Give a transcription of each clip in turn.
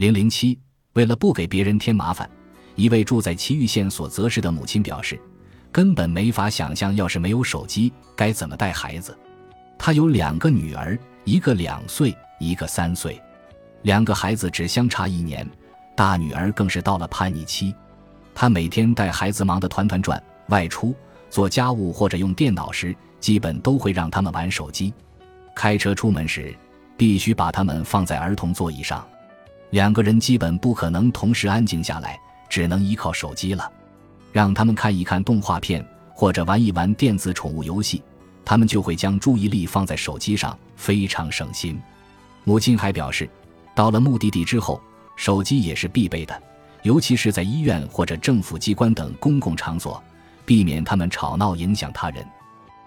零零七，为了不给别人添麻烦，一位住在祁玉县所泽市的母亲表示，根本没法想象要是没有手机该怎么带孩子。她有两个女儿，一个两岁，一个三岁，两个孩子只相差一年，大女儿更是到了叛逆期。她每天带孩子忙得团团转，外出做家务或者用电脑时，基本都会让他们玩手机。开车出门时，必须把他们放在儿童座椅上。两个人基本不可能同时安静下来，只能依靠手机了。让他们看一看动画片或者玩一玩电子宠物游戏，他们就会将注意力放在手机上，非常省心。母亲还表示，到了目的地之后，手机也是必备的，尤其是在医院或者政府机关等公共场所，避免他们吵闹影响他人。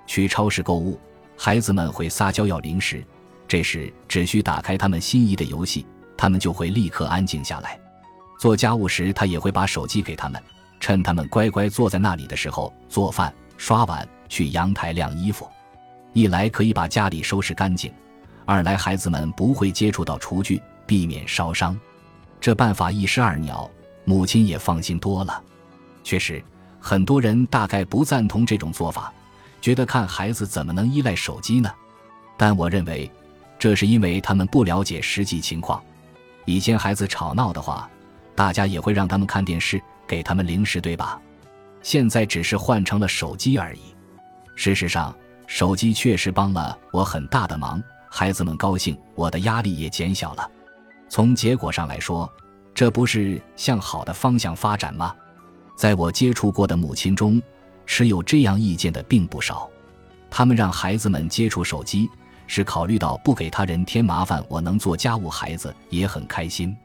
去超市购物，孩子们会撒娇要零食，这时只需打开他们心仪的游戏。他们就会立刻安静下来。做家务时，他也会把手机给他们，趁他们乖乖坐在那里的时候做饭、刷碗、去阳台晾衣服。一来可以把家里收拾干净，二来孩子们不会接触到厨具，避免烧伤。这办法一石二鸟，母亲也放心多了。确实，很多人大概不赞同这种做法，觉得看孩子怎么能依赖手机呢？但我认为，这是因为他们不了解实际情况。以前孩子吵闹的话，大家也会让他们看电视，给他们零食，对吧？现在只是换成了手机而已。事实上，手机确实帮了我很大的忙，孩子们高兴，我的压力也减小了。从结果上来说，这不是向好的方向发展吗？在我接触过的母亲中，持有这样意见的并不少。他们让孩子们接触手机。是考虑到不给他人添麻烦，我能做家务，孩子也很开心。